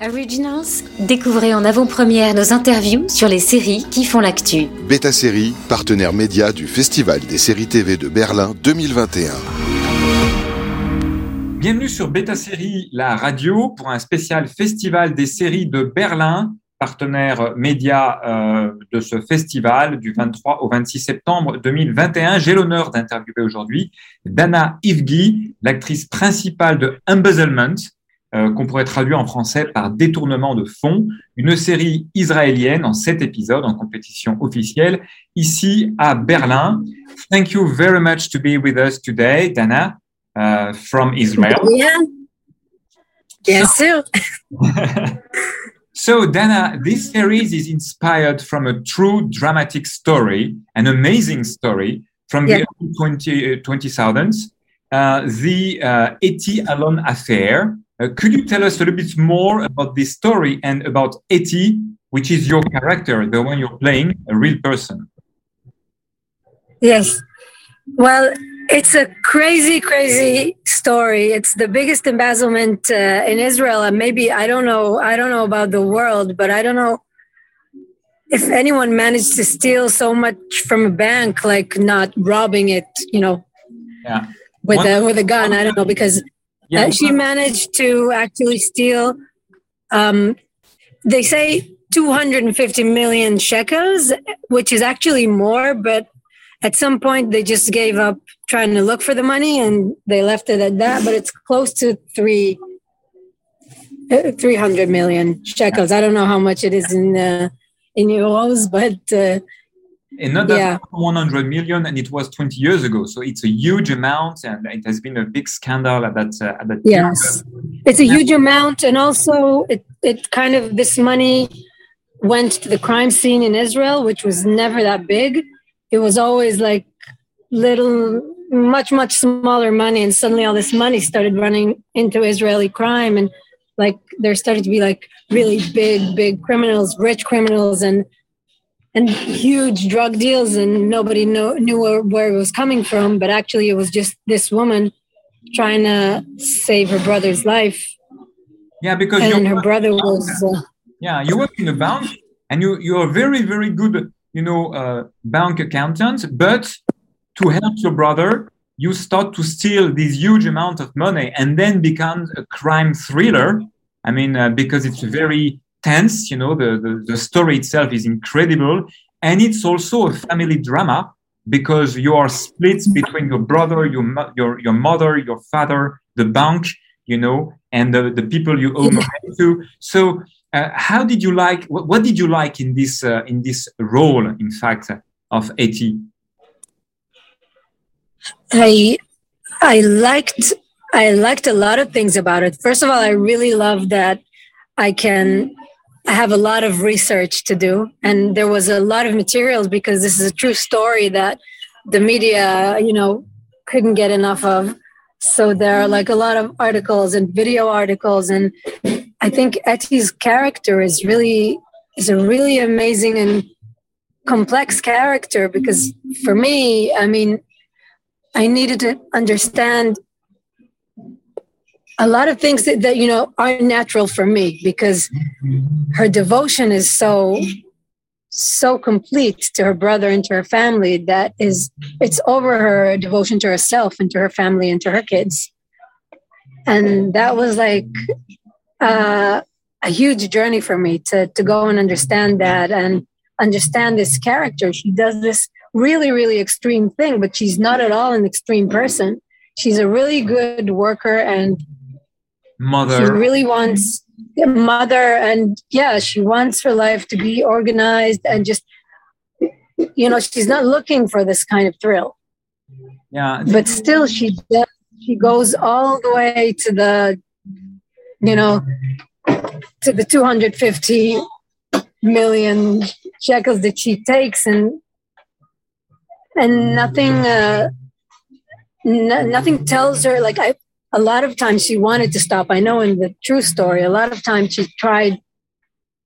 Originals, découvrez en avant-première nos interviews sur les séries qui font l'actu. Beta Série, partenaire média du Festival des séries TV de Berlin 2021. Bienvenue sur Beta Série, la radio, pour un spécial Festival des séries de Berlin, partenaire média euh, de ce festival du 23 au 26 septembre 2021. J'ai l'honneur d'interviewer aujourd'hui Dana Ivgi, l'actrice principale de Embezzlement, euh, qu'on pourrait traduire en français par détournement de fonds, une série israélienne en sept épisodes en compétition officielle ici à Berlin. Thank you very much to be with us today, Dana, uh, from Israel. Yeah. Bien sûr. so, Dana, this series is inspired from a true dramatic story, an amazing story from Yeah. the early 20, uh, 2000s, uh, the uh, Etty Allen affair. Uh, could you tell us a little bit more about this story and about Etty, which is your character, the one you're playing, a real person? Yes. Well, it's a crazy, crazy story. It's the biggest embezzlement uh, in Israel, and maybe I don't know. I don't know about the world, but I don't know if anyone managed to steal so much from a bank, like not robbing it, you know, Yeah. with One- a with a gun. I don't know because Yeah. Uh, she managed to actually steal. Um, they say 250 million shekels, which is actually more, but at some point they just gave up trying to look for the money and they left it at that. But it's close to three. uh, 300 million shekels. I don't know how much it is in uh, in euros, but uh, Another Yeah. 100 million, and it was 20 years ago. So it's a huge amount, and it has been a big scandal at that uh, at that Yes, it's a huge amount, and also it it kind of this money went to the crime scene in Israel, which was never that big. It was always like little, much much smaller money, and suddenly all this money started running into Israeli crime, and like there started to be like really big, big criminals, rich criminals, and and huge drug deals, and nobody know, knew where, where it was coming from. But actually, it was just this woman trying to save her brother's life, Yeah, because and her brother was uh, yeah, you work in a bank, and you you are very very good, you know, uh, bank accountant. But to help your brother, you start to steal this huge amount of money, and then becomes a crime thriller. I mean, uh, because it's very tense. You know, the, the the story itself is incredible, and it's also a family drama because you are split between your brother, your your your mother, your father, the bank, you know, and the, the people you owe money to. So, uh, how did you like? What, what did you like in this uh, in this role? In fact, of Etty. I I liked I liked a lot of things about it. First of all, I really love that I can I have a lot of research to do and there was a lot of materials because this is a true story that the media, you know, couldn't get enough of. So there are like a lot of articles and video articles and I think Etty's character is really is a really amazing and complex character because for me, I mean, I needed to understand a lot of things that, that you know are natural for me because her devotion is so so complete to her brother and to her family that is it's over her devotion to herself and to her family and to her kids. And that was like uh, a huge journey for me to to go and understand that and understand this character. She does this really really extreme thing but she's not at all an extreme person. She's a really good worker and she really wants a mother and yeah she wants her life to be organized and just you know she's not looking for this kind of thrill Yeah. but still she does, she goes all the way to the you know to the 250 million shekels that she takes and and nothing uh n- nothing tells her like i a lot of times she wanted to stop i know in the true story a lot of times she tried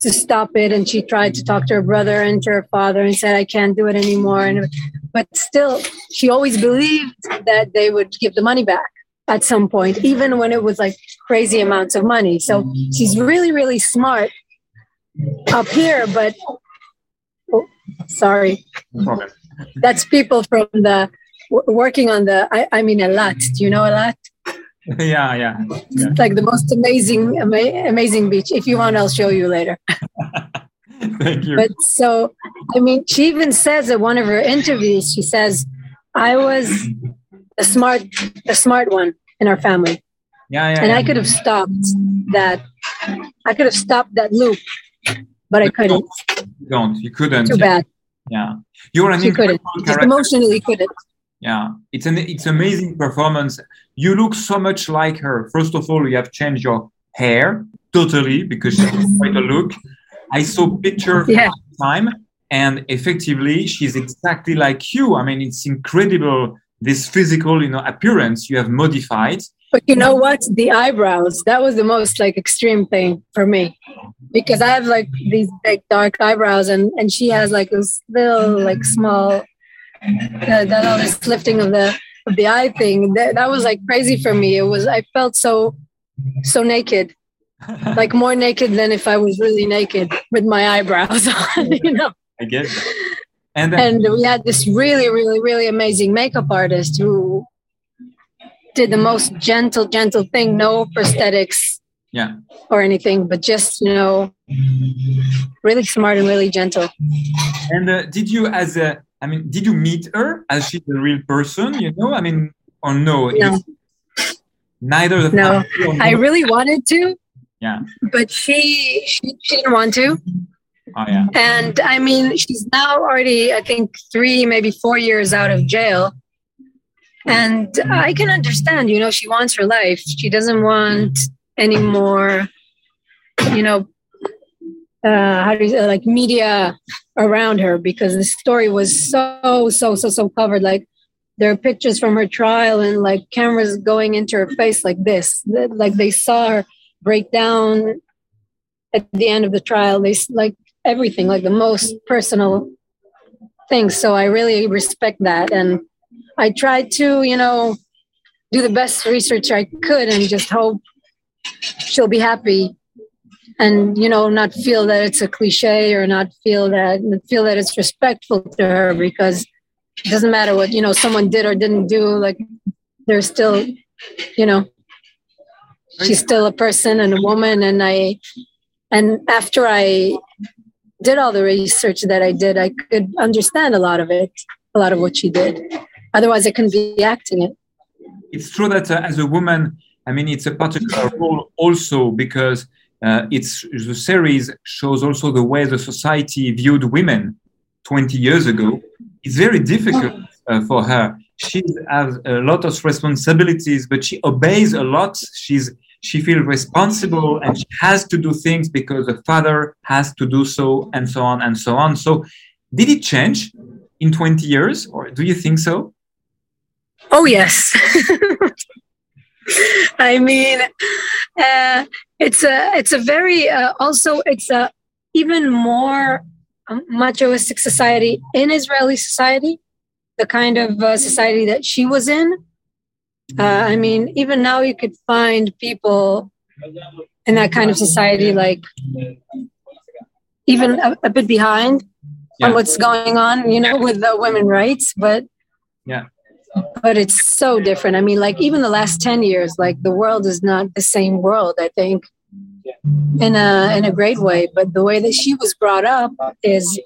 to stop it and she tried to talk to her brother and to her father and said i can't do it anymore and but still she always believed that they would give the money back at some point, even when it was like crazy amounts of money. So she's really, really smart up here, but oh, sorry. Problem. That's people from the working on the, I, I mean, lot. Do you know Eilat? Yeah, yeah. yeah. It's like the most amazing, ama- amazing beach. If you want, I'll show you later. Thank you. But so, I mean, she even says at one of her interviews, she says, I was the smart, the smart one in our family. yeah, yeah. And yeah. I could have stopped that. I could have stopped that loop, but I couldn't. You don't. You couldn't. Too bad. Yeah. You're an She couldn't. Just emotionally couldn't. Yeah, it's an it's amazing performance. You look so much like her. First of all, you have changed your hair totally because she has quite a look. I saw picture Yeah. time, and effectively, she's exactly like you. I mean, it's incredible this physical, you know, appearance you have modified. But you know what? The eyebrows, that was the most like extreme thing for me. Because I have like these big dark eyebrows and and she has like this little like small uh, that all this lifting of the of the eye thing. That, that was like crazy for me. It was I felt so so naked. Like more naked than if I was really naked with my eyebrows on, you know. I guess. And then, and we had this really really really amazing makeup artist who did the most gentle gentle thing no prosthetics Yeah. or anything but just you know really smart and really gentle and uh, did you, as a, I mean, did you meet her as she's a real person? You know, I mean, or no? No. Neither the No. i really wanted to Yeah. but she she, she didn't want to Oh yeah. and i mean she's now already i think three maybe four years out of jail and i can understand you know she wants her life she doesn't want any more you know uh how do you say like media around her because the story was so so so so covered. Like there are pictures from her trial and like cameras going into her face like this. Like they saw her break down at the end of the trial. They like everything like the most personal things so i really respect that. And i tried to you know do the best research i could and just hope she'll be happy and you know not feel that it's a cliche or not feel that feel that it's respectful to her because it doesn't matter what you know someone did or didn't do like they're still you know she's still a person and a woman. And i and after i did all the research that i did i could understand a lot of it a lot of what she did. Otherwise i couldn't be acting it. It's true that uh, as a woman, I mean, it's a particular role also because uh, it's the series shows also the way the society viewed women 20 years ago. It's very difficult uh, for her. She has a lot of responsibilities, but she obeys a lot. She's she feels responsible and she has to do things because the father has to do so, and so on and so on. So, did it change in 20 years, or do you think so? Oh yes. I mean, uh, it's a it's a very uh, also it's a even more um, machoistic society in Israeli society, the kind of uh, society that she was in. Uh, I mean, even now you could find people in that kind of society like even a, a bit behind Yeah. on what's going on, you know, with the women rights, but Yeah. But it's so different. I mean, like even the last 10 years, like the world is not the same world, I think, in a in a great way. But the way that she was brought up is,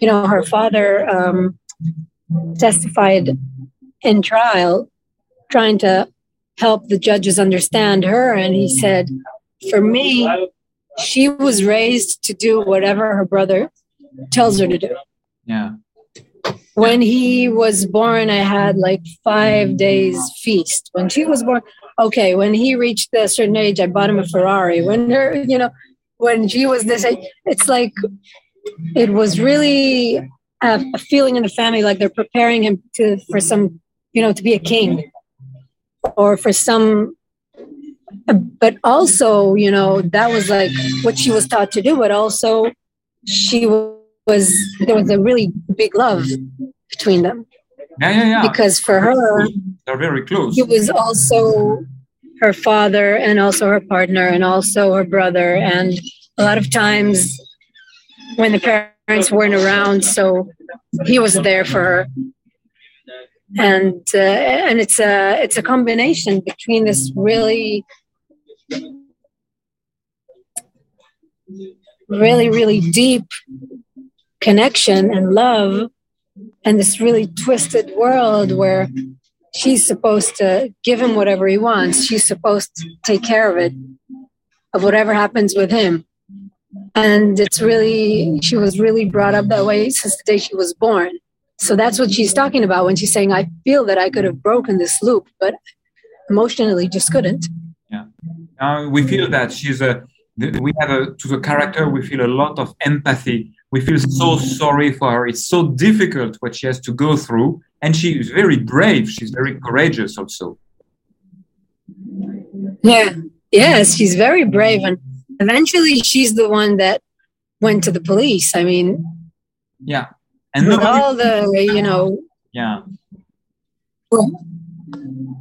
you know, her father um, testified in trial, trying to help the judges understand her, and he said, "For me, she was raised to do whatever her brother tells her to do." Yeah. When he was born i had like five days feast. When she was born okay when he reached a certain age i bought him a ferrari. When her you know when she was this age it's like it was really a, a feeling in the family like they're preparing him to for some you know to be a king or for some but also you know that was like what she was taught to do but also she was there was a really big love between them Yeah, yeah, yeah. Because for her, they're very close. he was also her father and also her partner and also her brother. And a lot of times when the parents weren't around, so he was there for her. And uh, and it's a it's a combination between this really really really deep connection and love and this really twisted world where she's supposed to give him whatever he wants. She's supposed to take care of it, of whatever happens with him. And it's really, she was really brought up that way since the day she was born. So that's what she's talking about when she's saying, I feel that I could have broken this loop, but emotionally just couldn't. Yeah. Uh, we feel that she's a, we have a, to the character, we feel a lot of empathy we feel so sorry for her. It's so difficult what she has to go through. And she is very brave. She's very courageous also. Yeah. Yes, she's very brave. And eventually she's the one that went to the police. I mean, yeah. And nobody, all the, you know. Yeah.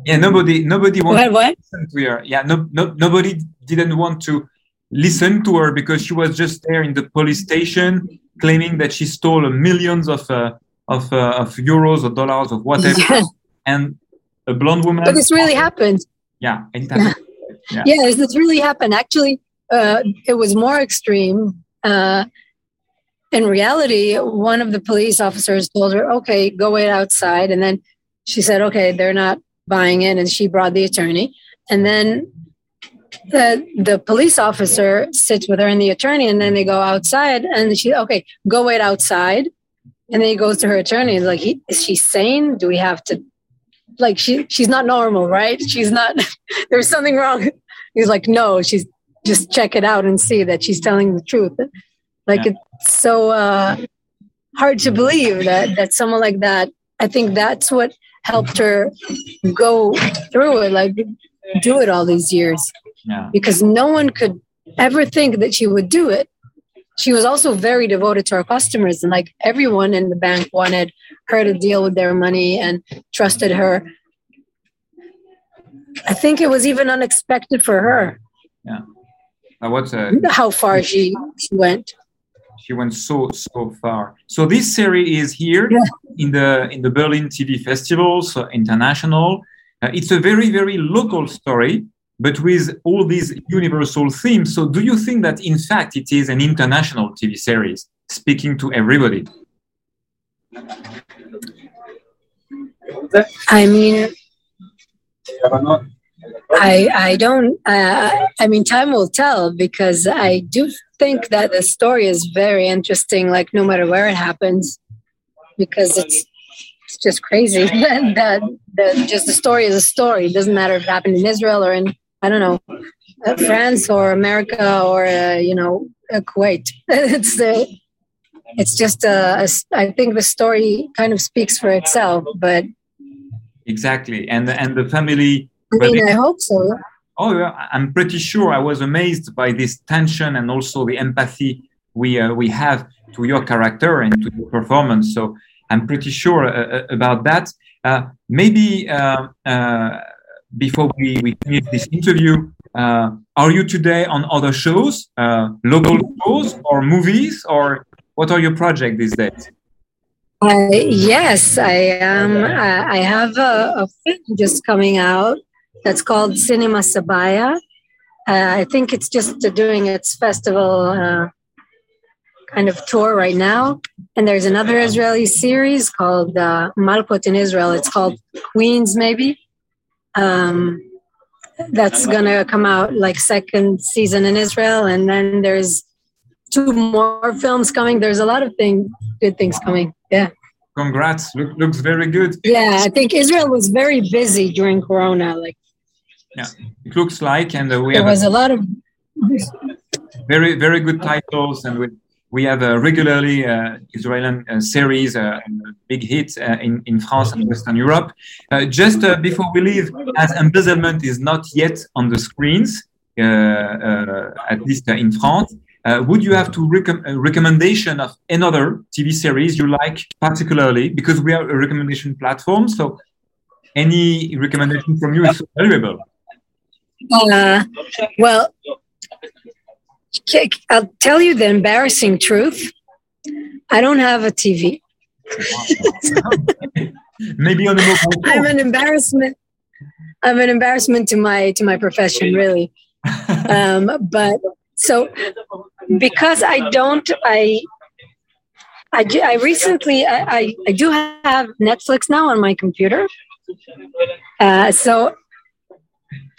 Yeah, nobody, nobody wanted what, what? to listen to her. Yeah, no, no, nobody didn't want to listen to her because she was just there in the police station claiming that she stole millions of uh, of, uh, of euros or dollars or whatever. Yeah. and a blonde woman but this really happened. Yeah it happened. yeah, yeah this really happened. Actually uh, it was more extreme uh, in reality one of the police officers told her okay go wait outside. And then she said okay they're not buying it. And she brought the attorney. And then the the police officer sits with her and the attorney, and then they go outside, and she okay, go wait outside, and then he goes to her attorney, and like, he, is she sane? Do we have to? Like she she's not normal, right? She's not. there's something wrong. He's like, no, she's just check it out and see that she's telling the truth. Like yeah. it's so uh, hard to believe that that someone like that. I think that's what helped her go through it, like do it all these years yeah. because no one could ever think that she would do it. She was also very devoted to her customers, and like everyone in the bank wanted her to deal with their money and trusted her. I think it was even unexpected for her. Yeah. Uh, what's uh, how far she, she went? She went so so far. So this series is here yeah. in the in the Berlin TV festivals uh, international. Uh, it's a very very local story but with all these universal themes. So, do you think that in fact it is an international TV series speaking to everybody? I mean, I I don't. Uh, I mean, time will tell because I do think that the story is very interesting. Like no matter where it happens, because it's it's just crazy that that just the story is a story. It doesn't matter if it happened in Israel or in I don't know, uh, France or America or uh, you know uh, Kuwait. it's uh, it's just uh, I think the story kind of speaks for itself. But exactly, and and the family. I mean, I hope so. Oh, yeah, I'm pretty sure. I was amazed by this tension and also the empathy we uh, we have to your character and to your performance. So I'm pretty sure uh, about that. Uh, maybe uh, before we, we finish this interview, uh, are you today on other shows, uh, local shows or movies, or what are your projects these days? Uh, yes, I am. Uh, I have a, a, film just coming out that's called Cinema Sabaya. Uh, I think it's just doing its festival uh, kind of tour right now. And there's another Israeli series called uh, Malkot in Israel. It's called Queens, maybe um, that's gonna come out like second season in Israel, and then there's two more films coming. There's a lot of thing, good things coming. Yeah. Congrats! Look, looks very good. Yeah, I think Israel was very busy during Corona. Like. Yeah, it looks like, and uh, we there have was a, a lot of very very good titles, and with we have a regularly uh, Israeli uh, series, uh, big hits uh, in, in France and Western Europe. Uh, just uh, before we leave, as Embezzlement is not yet on the screens, at least in France, uh, would you have to rec- a recommendation of another TV series you like particularly? Because we are a recommendation platform, so any recommendation from you is valuable. Uh, well, I'll tell you the embarrassing truth. I don't have a TV. Maybe on the mobile. I'm an embarrassment. I'm an embarrassment to my to my profession, really. um, but so because I don't, I I, I recently I, I, I do have Netflix now on my computer. Uh, so,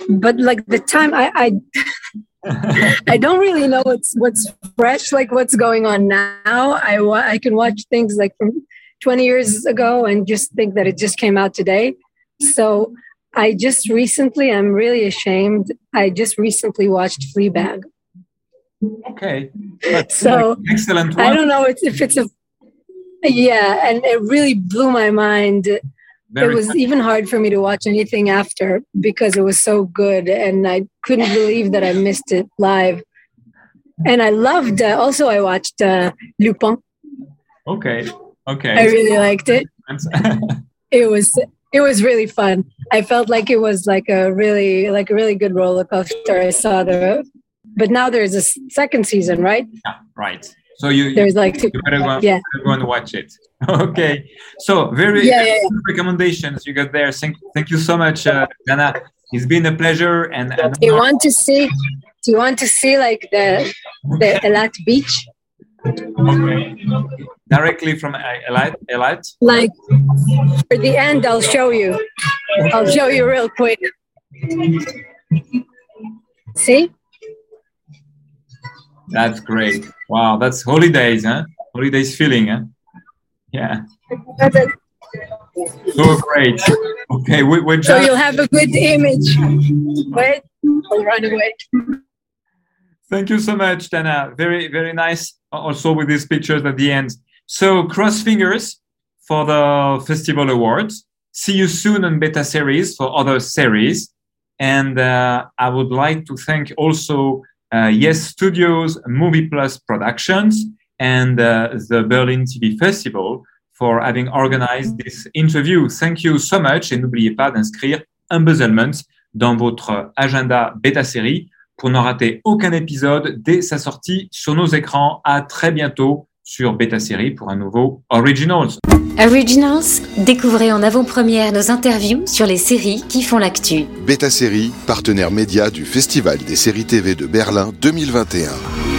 but like the time I I, I don't really know what's what's fresh, like what's going on now. I I can watch things like from 20 years ago and just think that it just came out today. So I just recently, I'm really ashamed. I just recently watched Fleabag. Okay. so excellent. One. I don't know if it's a yeah, and it really blew my mind. Very it was funny. even hard for me to watch anything after because it was so good, and I couldn't believe that I missed it live. And I loved. Uh, also, I watched uh, Lupin. Okay. Okay. I really liked it. it was it was really fun. I felt like it was like a really like a really good roller coaster. I saw the, but now there's a second season, right? Yeah, right. So you there's like two, you better go, yeah. go and watch it. okay. So very yeah, yeah, recommendations you got there. Thank thank you so much, uh, Dana. It's been a pleasure. And, and do you want to see? Do you want to see like the the Eilat beach? Okay. Directly from Eilat? Eilat? Like, for the end, I'll show you. I'll show you real quick. See? That's great. Wow, that's holidays, huh? Holidays feeling, huh? Yeah. So great. Okay, we, we're just... So you'll have a good image. Wait, I'll run away. Thank you so much, Dana. Very, very nice. Also with these pictures at the end. So cross fingers for the festival awards. See you soon on beta series for other series. And uh, I would like to thank also uh, Yes Studios, Movie Plus Productions, and uh, the Berlin TV Festival for having organized this interview. Thank you so much et n'oubliez pas d'inscrire Embezzlement dans votre agenda bêta série pour ne rater aucun épisode dès sa sortie sur nos écrans. À très bientôt sur Beta Série pour un nouveau Originals. Originals, découvrez en avant-première nos interviews sur les séries qui font l'actu. Beta Série, partenaire média du Festival des séries TV de Berlin 2021.